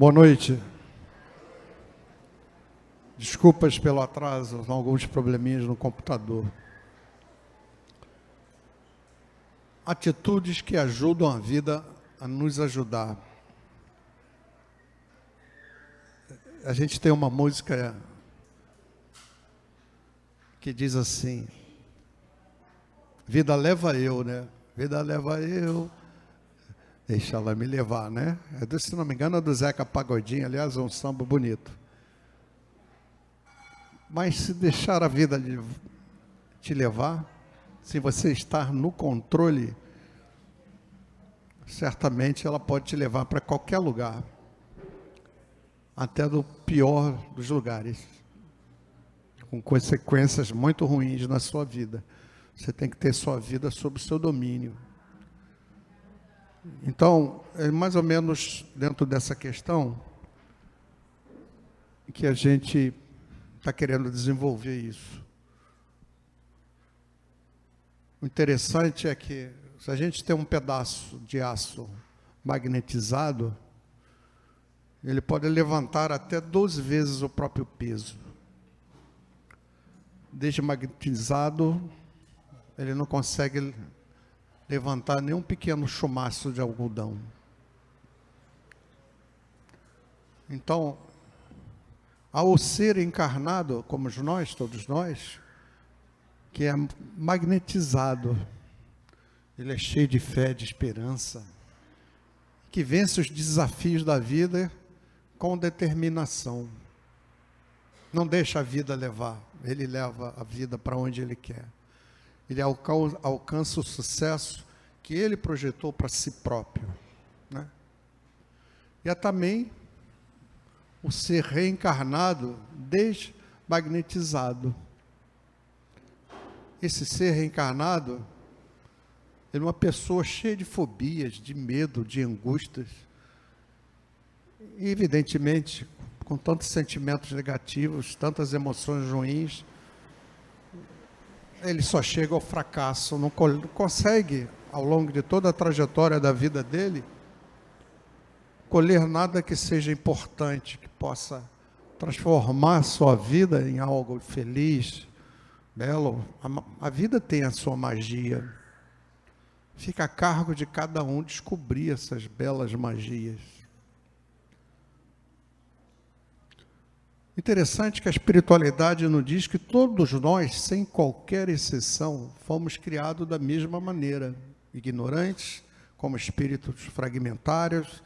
Boa noite. Desculpas pelo atraso, alguns probleminhas no computador. Atitudes que ajudam a vida a nos ajudar. A gente tem uma música que diz assim: Vida leva eu, né? Vida leva eu. Deixa ela me levar, né? É, se não me engano, é do Zeca Pagodinho, aliás, é um samba bonito. Mas se deixar a vida te levar, se você estar no controle, certamente ela pode te levar para qualquer lugar, até do pior dos lugares, com consequências muito ruins na sua vida. Você tem que ter sua vida sob seu domínio. Então, é mais ou menos dentro dessa questão que a gente está querendo desenvolver isso. O interessante é que se a gente tem um pedaço de aço magnetizado, ele pode levantar até 12 vezes o próprio peso. Desmagnetizado, ele não consegue levantar nem um pequeno chumaço de algodão. Então, ao ser encarnado, como nós, todos nós, que é magnetizado, ele é cheio de fé, de esperança, que vence os desafios da vida com determinação. Não deixa a vida levar, ele leva a vida para onde ele quer. Ele alcança o sucesso que ele projetou para si próprio. Né? E é também o ser reencarnado, desmagnetizado. Esse ser reencarnado é uma pessoa cheia de fobias, de medo, de angústias. E, evidentemente, com tantos sentimentos negativos, tantas emoções ruins, ele só chega ao fracasso, não consegue, ao longo de toda a trajetória da vida dele, colher nada que seja importante, que possa transformar a sua vida em algo feliz, belo. A, a vida tem a sua magia. Fica a cargo de cada um descobrir essas belas magias. Interessante que a espiritualidade nos diz que todos nós, sem qualquer exceção, fomos criados da mesma maneira, ignorantes, como espíritos fragmentários,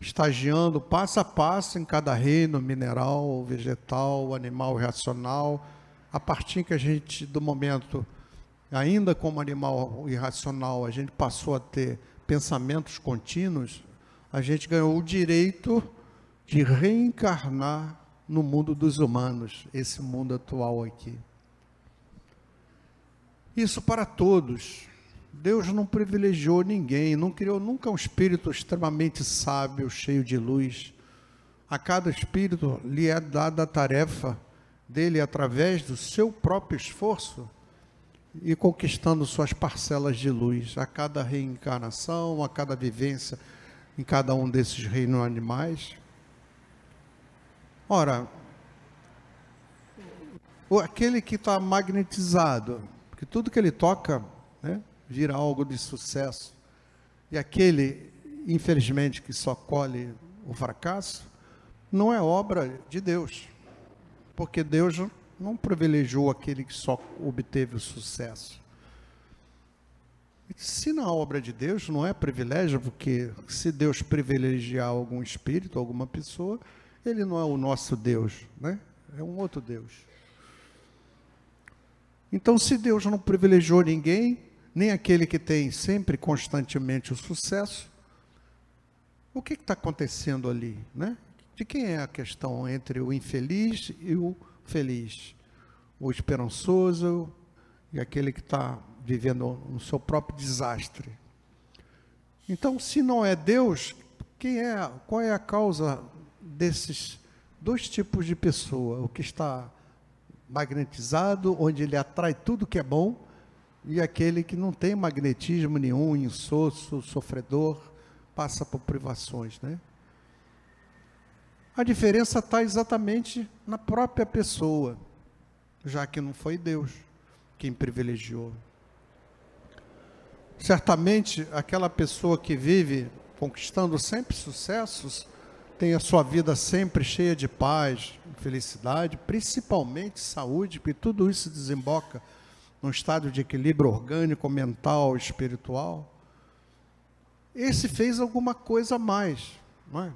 estagiando passo a passo em cada reino mineral, vegetal, animal racional, a partir que a gente, do momento, ainda como animal irracional, a gente passou a ter pensamentos contínuos, a gente ganhou o direito de reencarnar no mundo dos humanos, esse mundo atual aqui. Isso para todos. Deus não privilegiou ninguém, não criou nunca um espírito extremamente sábio, cheio de luz. A cada espírito lhe é dada a tarefa dele, através do seu próprio esforço, e conquistando suas parcelas de luz. A cada reencarnação, a cada vivência em cada um desses reinos animais. Ora, aquele que está magnetizado, porque tudo que ele toca, né? Vira algo de sucesso. E aquele, infelizmente, que só colhe o fracasso, não é obra de Deus. Porque Deus não privilegiou aquele que só obteve o sucesso. Se na obra de Deus não é privilégio, porque se Deus privilegiar algum espírito, alguma pessoa, ele não é o nosso Deus, né? É um outro Deus. Então, se Deus não privilegiou ninguém, nem aquele que tem sempre constantemente o sucesso. O que está acontecendo ali? Né? De quem é a questão entre o infeliz e o feliz? O esperançoso e aquele que está vivendo no seu próprio desastre. Então, se não é Deus, quem é, qual é a causa desses dois tipos de pessoa? O que está magnetizado, onde ele atrai tudo que é bom, e aquele que não tem magnetismo nenhum, insosso, sofredor, passa por privações, né? A diferença está exatamente na própria pessoa, já que não foi Deus quem privilegiou. Certamente, aquela pessoa que vive conquistando sempre sucessos, tem a sua vida sempre cheia de paz, felicidade, principalmente saúde, porque tudo isso desemboca num estado de equilíbrio orgânico, mental, espiritual. Esse fez alguma coisa a mais, não é?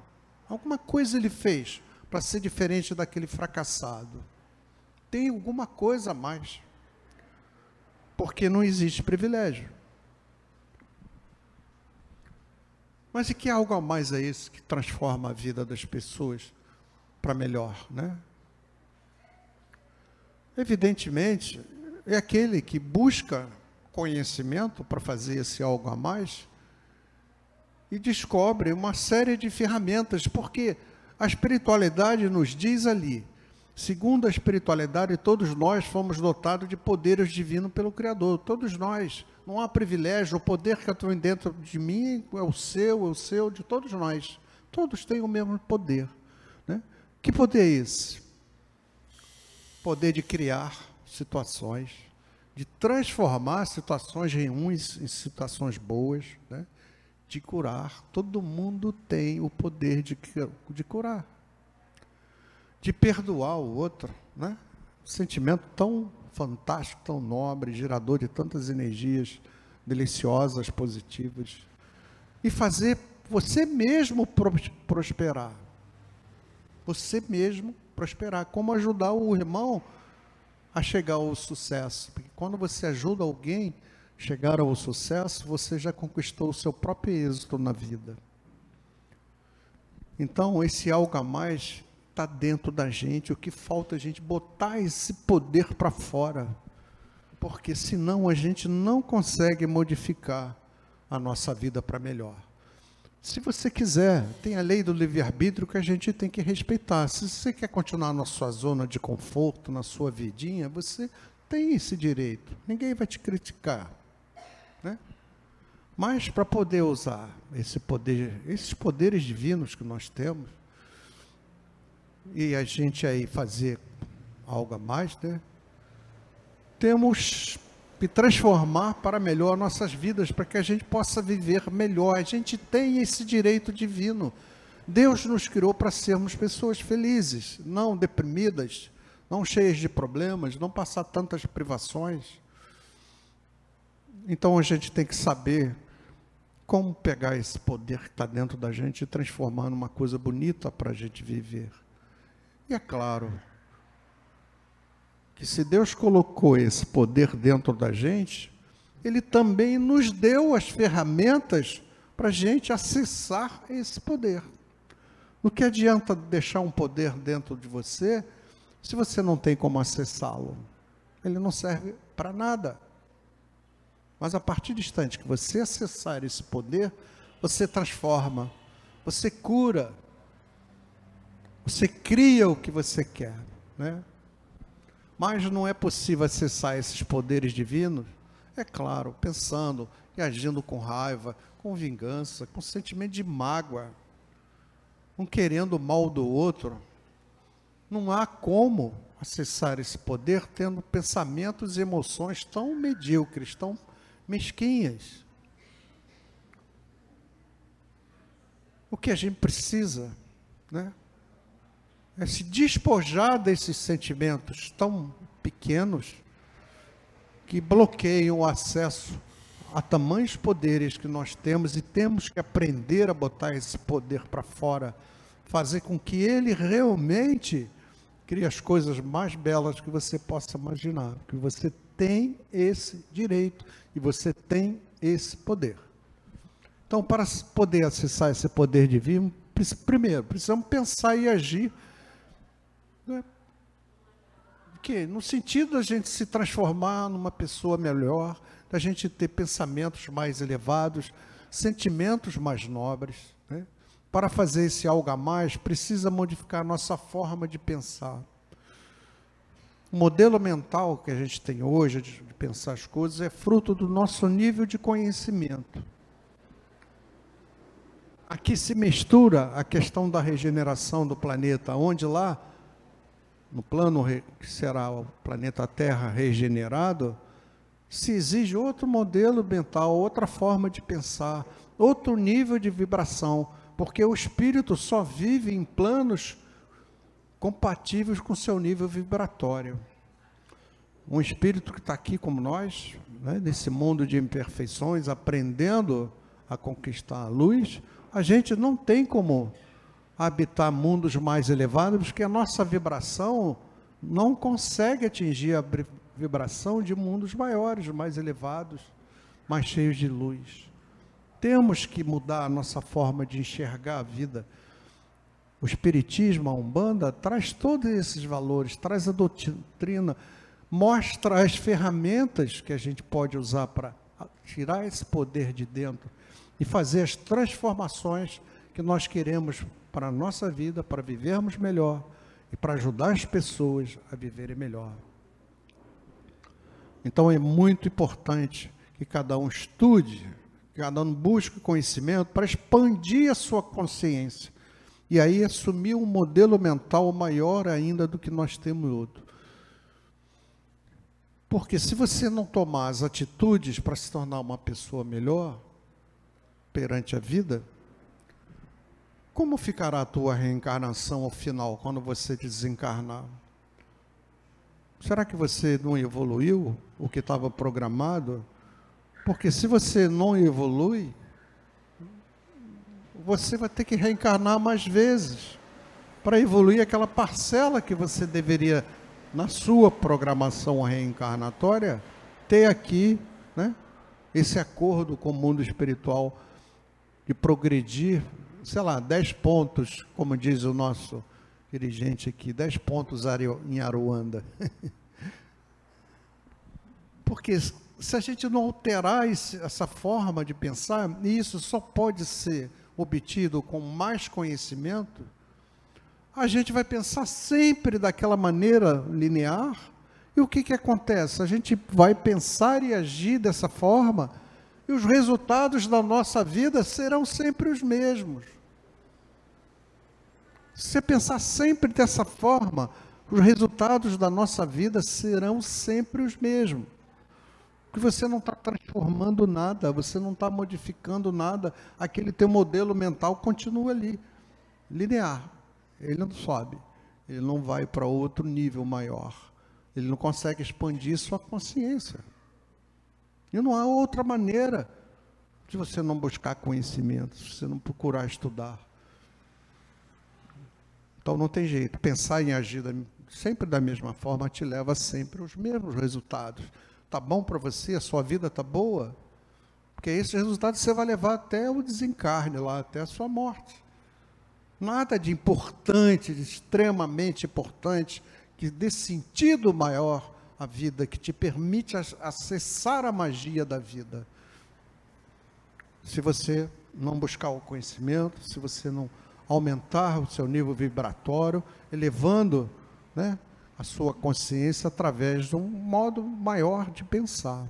Alguma coisa ele fez para ser diferente daquele fracassado. Tem alguma coisa a mais. Porque não existe privilégio. Mas e que algo a mais é esse que transforma a vida das pessoas para melhor, né? Evidentemente, é aquele que busca conhecimento para fazer esse algo a mais e descobre uma série de ferramentas, porque a espiritualidade nos diz ali, segundo a espiritualidade, todos nós fomos dotados de poderes divinos pelo Criador, todos nós. Não há privilégio, o poder que atua dentro de mim é o seu, é o seu, de todos nós. Todos têm o mesmo poder. Né? Que poder é esse? Poder de criar situações, de transformar situações ruins em situações boas, né? de curar. Todo mundo tem o poder de, de curar, de perdoar o outro, né? Um sentimento tão fantástico, tão nobre, gerador de tantas energias deliciosas, positivas, e fazer você mesmo prosperar. Você mesmo prosperar. Como ajudar o irmão a chegar ao sucesso. Porque quando você ajuda alguém, chegar ao sucesso, você já conquistou o seu próprio êxito na vida. Então, esse algo a mais está dentro da gente. O que falta é a gente botar esse poder para fora. Porque senão a gente não consegue modificar a nossa vida para melhor. Se você quiser, tem a lei do livre-arbítrio que a gente tem que respeitar. Se você quer continuar na sua zona de conforto, na sua vidinha, você tem esse direito. Ninguém vai te criticar. Né? Mas para poder usar esse poder, esses poderes divinos que nós temos, e a gente aí fazer algo a mais, né? Temos que transformar para melhor nossas vidas, para que a gente possa viver melhor. A gente tem esse direito divino. Deus nos criou para sermos pessoas felizes, não deprimidas, não cheias de problemas, não passar tantas privações. Então a gente tem que saber como pegar esse poder que está dentro da gente e transformar numa coisa bonita para a gente viver. E é claro que se Deus colocou esse poder dentro da gente, Ele também nos deu as ferramentas para a gente acessar esse poder. No que adianta deixar um poder dentro de você se você não tem como acessá-lo? Ele não serve para nada. Mas a partir do instante que você acessar esse poder, você transforma, você cura, você cria o que você quer, né? Mas não é possível acessar esses poderes divinos, é claro, pensando e agindo com raiva, com vingança, com sentimento de mágoa, um querendo o mal do outro. Não há como acessar esse poder tendo pensamentos e emoções tão medíocres, tão mesquinhas. O que a gente precisa, né? É se despojar desses sentimentos tão pequenos que bloqueiam o acesso a tamanhos poderes que nós temos e temos que aprender a botar esse poder para fora, fazer com que ele realmente crie as coisas mais belas que você possa imaginar, que você tem esse direito e você tem esse poder. Então, para poder acessar esse poder divino, primeiro, precisamos pensar e agir? Que no sentido da gente se transformar numa pessoa melhor, da gente ter pensamentos mais elevados, sentimentos mais nobres. Né? Para fazer esse algo a mais, precisa modificar a nossa forma de pensar. O modelo mental que a gente tem hoje de pensar as coisas é fruto do nosso nível de conhecimento. aqui se mistura a questão da regeneração do planeta, onde lá, no plano que será o planeta Terra regenerado, se exige outro modelo mental, outra forma de pensar, outro nível de vibração, porque o espírito só vive em planos compatíveis com seu nível vibratório. Um espírito que está aqui como nós, né, nesse mundo de imperfeições, aprendendo a conquistar a luz, a gente não tem como habitar mundos mais elevados, porque a nossa vibração não consegue atingir a vibração de mundos maiores, mais elevados, mais cheios de luz. Temos que mudar a nossa forma de enxergar a vida. O Espiritismo, a Umbanda, traz todos esses valores, traz a doutrina, mostra as ferramentas que a gente pode usar para tirar esse poder de dentro e fazer as transformações que nós queremos para a nossa vida, para vivermos melhor e para ajudar as pessoas a viverem melhor. Então é muito importante que cada um estude, que cada um busque conhecimento para expandir a sua consciência e aí assumir um modelo mental maior ainda do que nós temos outro. Porque se você não tomar as atitudes para se tornar uma pessoa melhor, perante a vida, como ficará a tua reencarnação ao final, quando você desencarnar? Será que você não evoluiu o que estava programado? Porque se você não evolui, você vai ter que reencarnar mais vezes para evoluir aquela parcela que você deveria, na sua programação reencarnatória, ter aqui, né? Esse acordo com o mundo espiritual de progredir, sei lá, 10 pontos, como diz o nosso dirigente aqui, 10 pontos em Aruanda. Porque se a gente não alterar esse, essa forma de pensar, e isso só pode ser obtido com mais conhecimento, a gente vai pensar sempre daquela maneira linear. E o que, que acontece? A gente vai pensar e agir dessa forma e os resultados da nossa vida serão sempre os mesmos. Se você pensar sempre dessa forma, os resultados da nossa vida serão sempre os mesmos. Porque você não está transformando nada, você não está modificando nada, aquele teu modelo mental continua ali, linear. Ele não sobe, ele não vai para outro nível maior, ele não consegue expandir sua consciência. E não há outra maneira de você não buscar conhecimento, se você não procurar estudar. Então não tem jeito. Pensar em agir sempre da mesma forma te leva sempre aos mesmos resultados. Tá bom para você? A sua vida tá boa? Porque esses resultados você vai levar até o desencarne lá, até a sua morte. Nada de importante, de extremamente importante, que dê sentido maior a vida, que te permite acessar a magia da vida. Se você não buscar o conhecimento, se você não aumentar o seu nível vibratório, elevando né, a sua consciência através de um modo maior de pensar.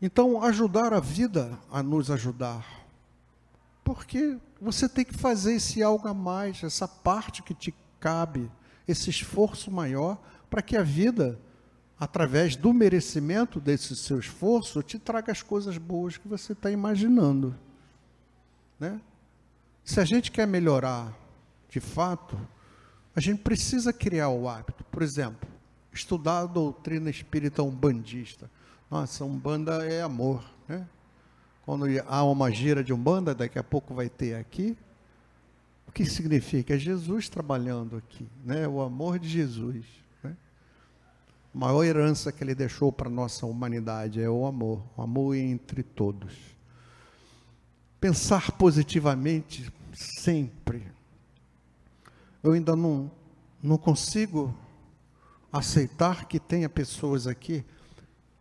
Então, ajudar a vida a nos ajudar. Porque você tem que fazer esse algo a mais, essa parte que te cabe, esse esforço maior para que a vida, através do merecimento desse seu esforço, te traga as coisas boas que você está imaginando. Né? Se a gente quer melhorar de fato, a gente precisa criar o hábito. Por exemplo, estudar a doutrina espírita umbandista. Nossa, umbanda é amor. Né? Quando há uma gira de umbanda, daqui a pouco vai ter aqui. O que significa? É Jesus trabalhando aqui, né? o amor de Jesus a maior herança que ele deixou para a nossa humanidade é o amor, o amor entre todos. Pensar positivamente sempre. Eu ainda não, não consigo aceitar que tenha pessoas aqui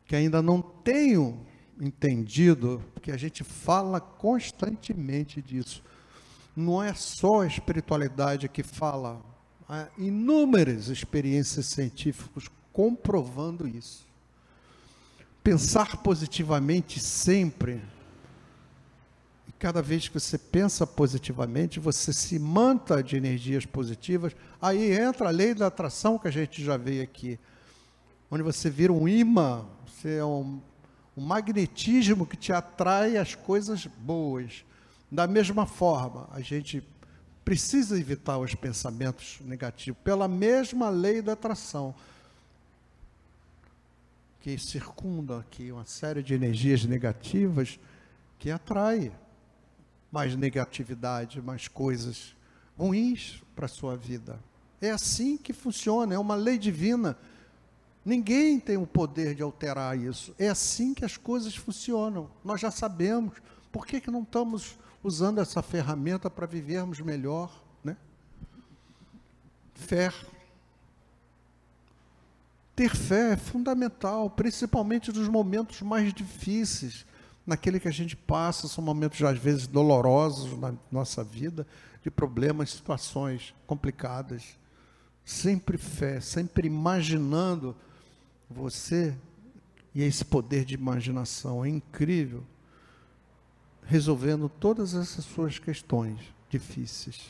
que ainda não tenham entendido, porque a gente fala constantemente disso. Não é só a espiritualidade que fala, há inúmeras experiências científicas comprovando isso. Pensar positivamente sempre, cada vez que você pensa positivamente, você se manta de energias positivas, aí entra a lei da atração que a gente já veio aqui, onde você vira um imã, você é um, um magnetismo que te atrai as coisas boas. Da mesma forma, a gente precisa evitar os pensamentos negativos, pela mesma lei da atração, que circunda aqui uma série de energias negativas que atrai mais negatividade, mais coisas ruins para a sua vida. É assim que funciona, é uma lei divina. Ninguém tem o poder de alterar isso. É assim que as coisas funcionam. Nós já sabemos. Por que, que não estamos usando essa ferramenta para vivermos melhor, né? Fé. Ter fé é fundamental, principalmente nos momentos mais difíceis, naquele que a gente passa, são momentos às vezes dolorosos na nossa vida, de problemas, situações complicadas. Sempre fé, sempre imaginando você e esse poder de imaginação é incrível resolvendo todas essas suas questões difíceis.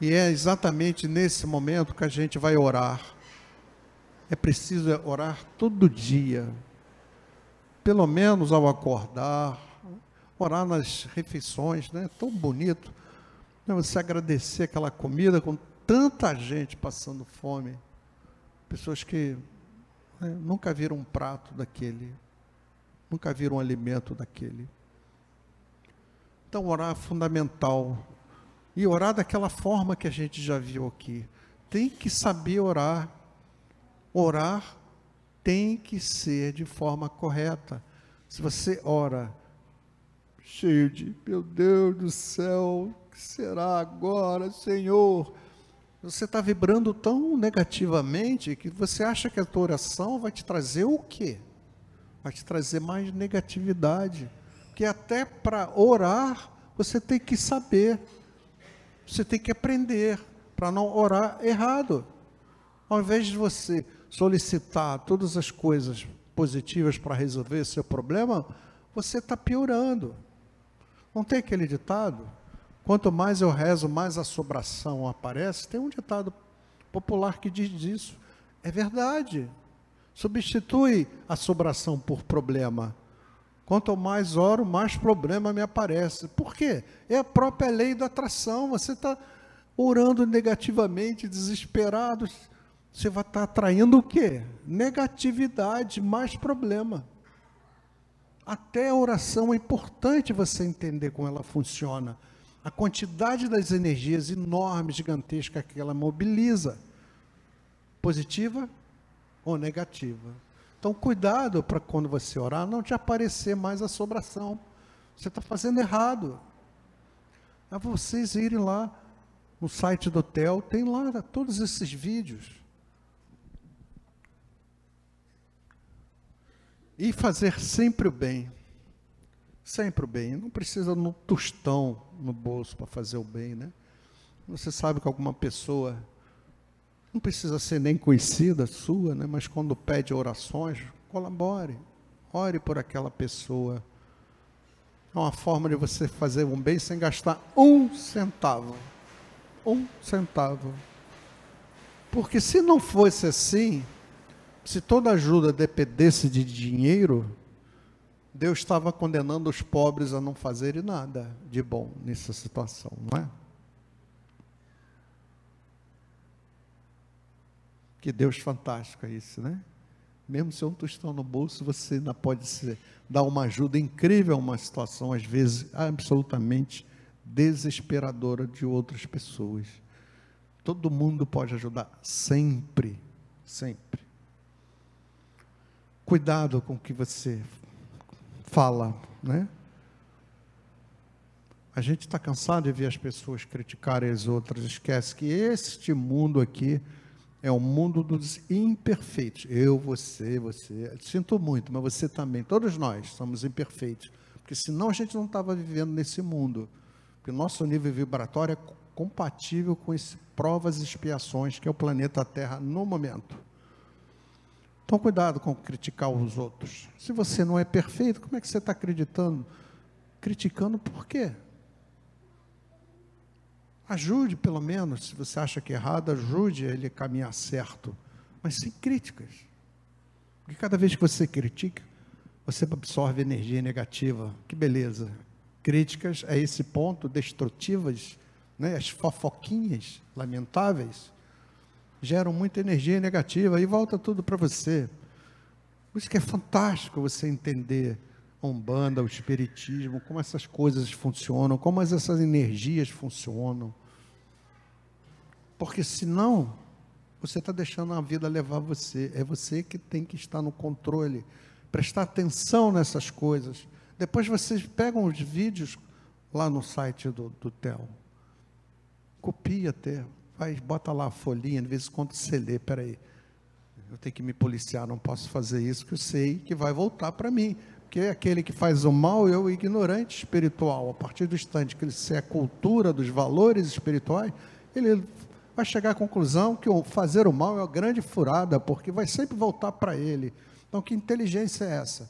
E é exatamente nesse momento que a gente vai orar. É preciso orar todo dia, pelo menos ao acordar, orar nas refeições, né? Tão bonito. Né? Você agradecer aquela comida com tanta gente passando fome, pessoas que né, nunca viram um prato daquele. Nunca viram um alimento daquele. Então, orar é fundamental. E orar daquela forma que a gente já viu aqui. Tem que saber orar. Orar tem que ser de forma correta. Se você ora cheio de, meu Deus do céu, o que será agora, Senhor? Você está vibrando tão negativamente que você acha que a tua oração vai te trazer o quê? vai te trazer mais negatividade. Que até para orar, você tem que saber, você tem que aprender para não orar errado. Ao invés de você solicitar todas as coisas positivas para resolver seu problema, você está piorando. Não tem aquele ditado? Quanto mais eu rezo, mais assobração aparece. Tem um ditado popular que diz isso. É verdade. Substitui a sobração por problema. Quanto mais oro, mais problema me aparece. Por quê? É a própria lei da atração. Você está orando negativamente, desesperado. Você vai estar tá atraindo o quê? Negatividade, mais problema. Até a oração é importante você entender como ela funciona. A quantidade das energias enormes, gigantescas que ela mobiliza. Positiva, ou negativa. Então, cuidado para quando você orar, não te aparecer mais a sobração. Você está fazendo errado. É vocês irem lá no site do hotel, tem lá todos esses vídeos. E fazer sempre o bem. Sempre o bem. Não precisa no tostão no bolso para fazer o bem, né? Você sabe que alguma pessoa não precisa ser nem conhecida sua, né? mas quando pede orações, colabore, ore por aquela pessoa. É uma forma de você fazer um bem sem gastar um centavo. Um centavo. Porque se não fosse assim, se toda ajuda dependesse de dinheiro, Deus estava condenando os pobres a não fazerem nada de bom nessa situação, não é? Que Deus fantástico é isso, né? Mesmo se um tostão no bolso, você ainda pode ser, dar uma ajuda incrível a uma situação, às vezes, absolutamente desesperadora de outras pessoas. Todo mundo pode ajudar, sempre, sempre. Cuidado com o que você fala, né? A gente está cansado de ver as pessoas criticarem as outras, esquece que este mundo aqui é o mundo dos imperfeitos. Eu, você, você. Sinto muito, mas você também. Todos nós somos imperfeitos. Porque senão a gente não estava vivendo nesse mundo. Porque o nosso nível vibratório é compatível com as provas e expiações que é o planeta Terra no momento. Então, cuidado com criticar os outros. Se você não é perfeito, como é que você está acreditando Criticando por quê? Ajude, pelo menos, se você acha que é errado, ajude ele a caminhar certo, mas sem críticas. Porque cada vez que você critica, você absorve energia negativa. Que beleza. Críticas a esse ponto, destrutivas, né? as fofoquinhas lamentáveis, geram muita energia negativa e volta tudo para você. Por isso que é fantástico você entender a Umbanda, o Espiritismo, como essas coisas funcionam, como essas energias funcionam. Porque senão, você está deixando a vida levar você. É você que tem que estar no controle, prestar atenção nessas coisas. Depois vocês pegam os vídeos lá no site do, do TEL. Copia até, faz, bota lá a folhinha, de vez em quando você lê, peraí. Eu tenho que me policiar, não posso fazer isso, que eu sei que vai voltar para mim. Porque aquele que faz o mal é o ignorante espiritual. A partir do instante que ele se é a cultura dos valores espirituais, ele vai chegar à conclusão que fazer o mal é uma grande furada, porque vai sempre voltar para ele. Então, que inteligência é essa?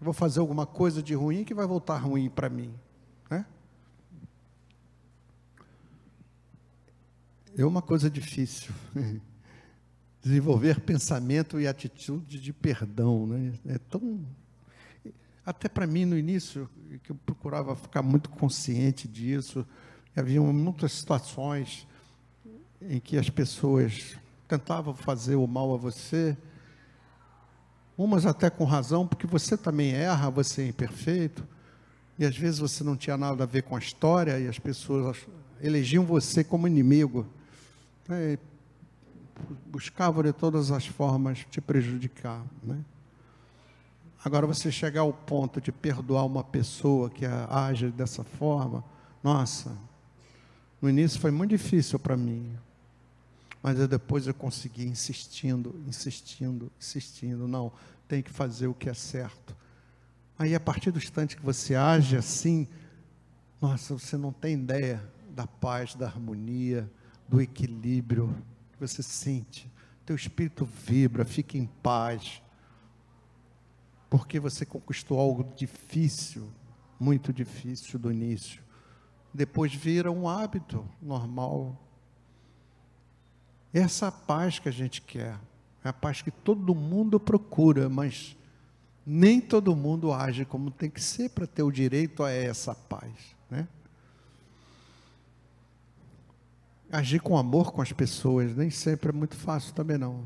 Eu vou fazer alguma coisa de ruim que vai voltar ruim para mim. Né? É uma coisa difícil. Desenvolver pensamento e atitude de perdão. Né? É tão até para mim, no início, que eu procurava ficar muito consciente disso, havia muitas situações em que as pessoas tentavam fazer o mal a você, umas até com razão, porque você também erra, você é imperfeito, e às vezes você não tinha nada a ver com a história, e as pessoas elegiam você como inimigo, né? buscavam de todas as formas te prejudicar. Né? Agora, você chegar ao ponto de perdoar uma pessoa que age dessa forma, nossa, no início foi muito difícil para mim. Mas eu depois eu consegui insistindo, insistindo, insistindo. Não, tem que fazer o que é certo. Aí, a partir do instante que você age assim, nossa, você não tem ideia da paz, da harmonia, do equilíbrio que você sente. Teu espírito vibra, fica em paz porque você conquistou algo difícil, muito difícil do início. Depois vira um hábito normal. Essa paz que a gente quer, é a paz que todo mundo procura, mas nem todo mundo age como tem que ser para ter o direito a essa paz, né? Agir com amor com as pessoas nem sempre é muito fácil também não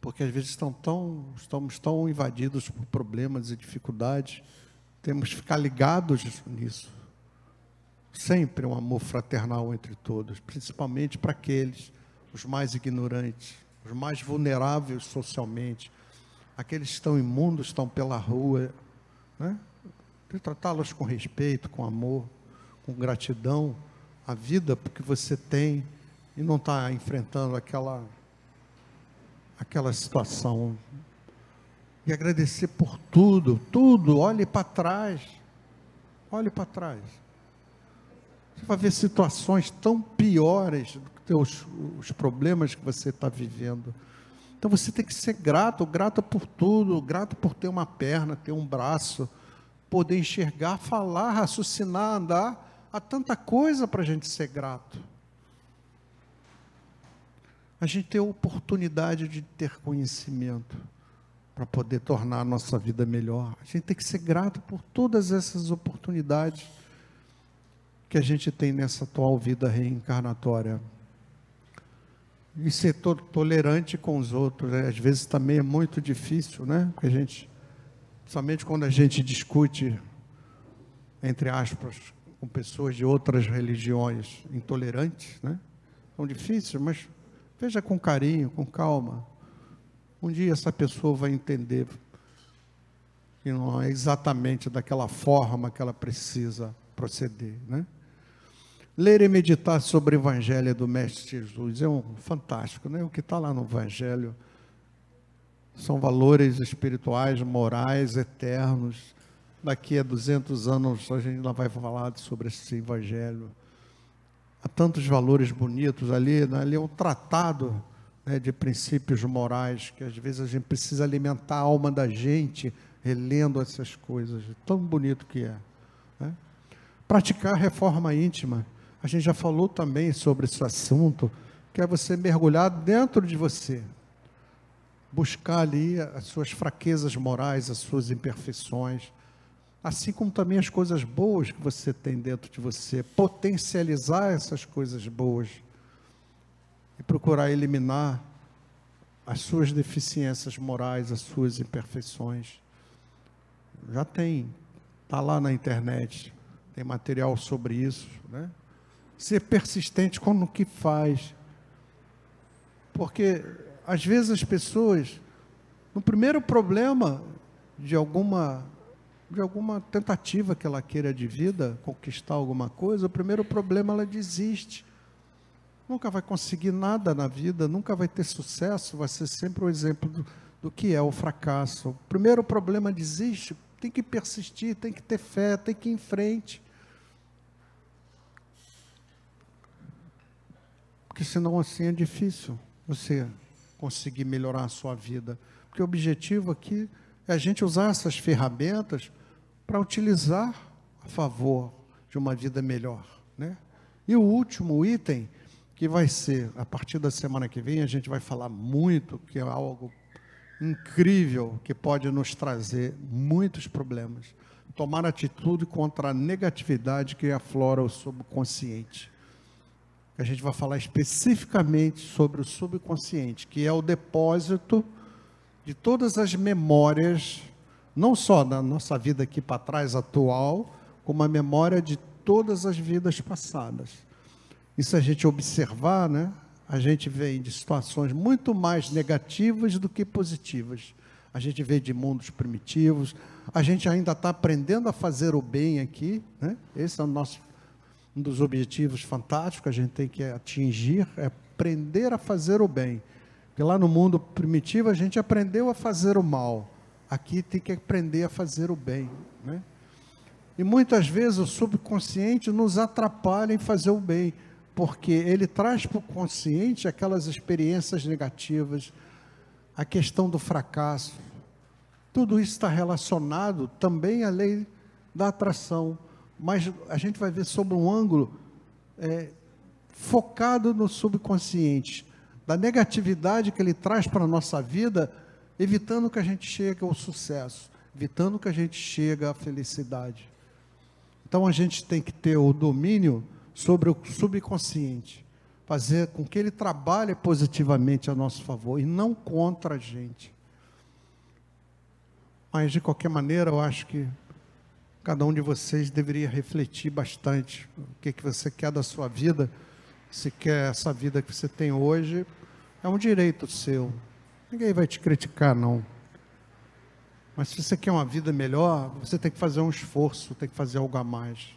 porque às vezes estão tão, estamos tão invadidos por problemas e dificuldades, temos que ficar ligados nisso. Sempre um amor fraternal entre todos, principalmente para aqueles, os mais ignorantes, os mais vulneráveis socialmente, aqueles que estão imundos, estão pela rua, né? tratá-los com respeito, com amor, com gratidão, a vida porque você tem e não está enfrentando aquela aquela situação. E agradecer por tudo, tudo. Olhe para trás. Olhe para trás. Você vai ver situações tão piores do que os, os problemas que você está vivendo. Então você tem que ser grato, grato por tudo, grato por ter uma perna, ter um braço, poder enxergar, falar, raciocinar, andar. Há tanta coisa para a gente ser grato a gente tem a oportunidade de ter conhecimento para poder tornar a nossa vida melhor. A gente tem que ser grato por todas essas oportunidades que a gente tem nessa atual vida reencarnatória. E ser to tolerante com os outros, né? às vezes também é muito difícil, né? Porque a gente, somente quando a gente discute, entre aspas, com pessoas de outras religiões intolerantes, né? São difíceis, mas Veja com carinho, com calma. Um dia essa pessoa vai entender que não é exatamente daquela forma que ela precisa proceder, né? Ler e meditar sobre o Evangelho do Mestre Jesus é um fantástico, né? O que está lá no Evangelho são valores espirituais, morais, eternos. Daqui a 200 anos a gente ainda vai falar sobre esse Evangelho há tantos valores bonitos ali, né? ali é um tratado né, de princípios morais que às vezes a gente precisa alimentar a alma da gente, relendo essas coisas, tão bonito que é. Né? Praticar reforma íntima. A gente já falou também sobre esse assunto, que é você mergulhar dentro de você, buscar ali as suas fraquezas morais, as suas imperfeições, assim como também as coisas boas que você tem dentro de você, potencializar essas coisas boas e procurar eliminar as suas deficiências morais, as suas imperfeições. Já tem, está lá na internet, tem material sobre isso, né? Ser persistente com o que faz. Porque às vezes as pessoas, no primeiro problema de alguma de alguma tentativa que ela queira de vida, conquistar alguma coisa, o primeiro problema ela desiste. Nunca vai conseguir nada na vida, nunca vai ter sucesso, vai ser sempre o um exemplo do, do que é o fracasso. O primeiro problema desiste, tem que persistir, tem que ter fé, tem que ir em frente. Porque senão assim é difícil você conseguir melhorar a sua vida. Porque o objetivo aqui é a gente usar essas ferramentas para utilizar a favor de uma vida melhor. Né? E o último item, que vai ser, a partir da semana que vem, a gente vai falar muito, que é algo incrível, que pode nos trazer muitos problemas. Tomar atitude contra a negatividade que aflora o subconsciente. A gente vai falar especificamente sobre o subconsciente, que é o depósito de todas as memórias não só da nossa vida aqui para trás, atual, como a memória de todas as vidas passadas. E se a gente observar, né, a gente vem de situações muito mais negativas do que positivas. A gente vem de mundos primitivos, a gente ainda está aprendendo a fazer o bem aqui, né? esse é o nosso, um dos objetivos fantásticos que a gente tem que atingir, é aprender a fazer o bem. Porque lá no mundo primitivo a gente aprendeu a fazer o mal. Aqui tem que aprender a fazer o bem. Né? E muitas vezes o subconsciente nos atrapalha em fazer o bem, porque ele traz para o consciente aquelas experiências negativas, a questão do fracasso. Tudo isso está relacionado também à lei da atração, mas a gente vai ver sob um ângulo é, focado no subconsciente, da negatividade que ele traz para a nossa vida evitando que a gente chegue ao sucesso, evitando que a gente chegue à felicidade. Então a gente tem que ter o domínio sobre o subconsciente, fazer com que ele trabalhe positivamente a nosso favor e não contra a gente. Mas de qualquer maneira, eu acho que cada um de vocês deveria refletir bastante o que, que você quer da sua vida. Se quer essa vida que você tem hoje, é um direito seu. Ninguém vai te criticar, não. Mas se você quer uma vida melhor, você tem que fazer um esforço, tem que fazer algo a mais.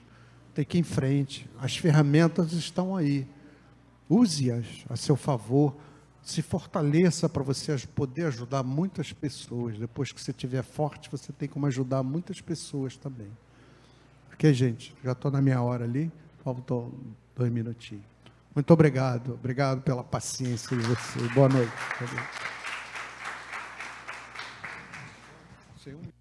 Tem que ir em frente. As ferramentas estão aí. Use-as a seu favor. Se fortaleça para você poder ajudar muitas pessoas. Depois que você estiver forte, você tem como ajudar muitas pessoas também. Ok, gente? Já estou na minha hora ali. Faltam dois minutinhos. Muito obrigado. Obrigado pela paciência de você. Boa noite. Sei um...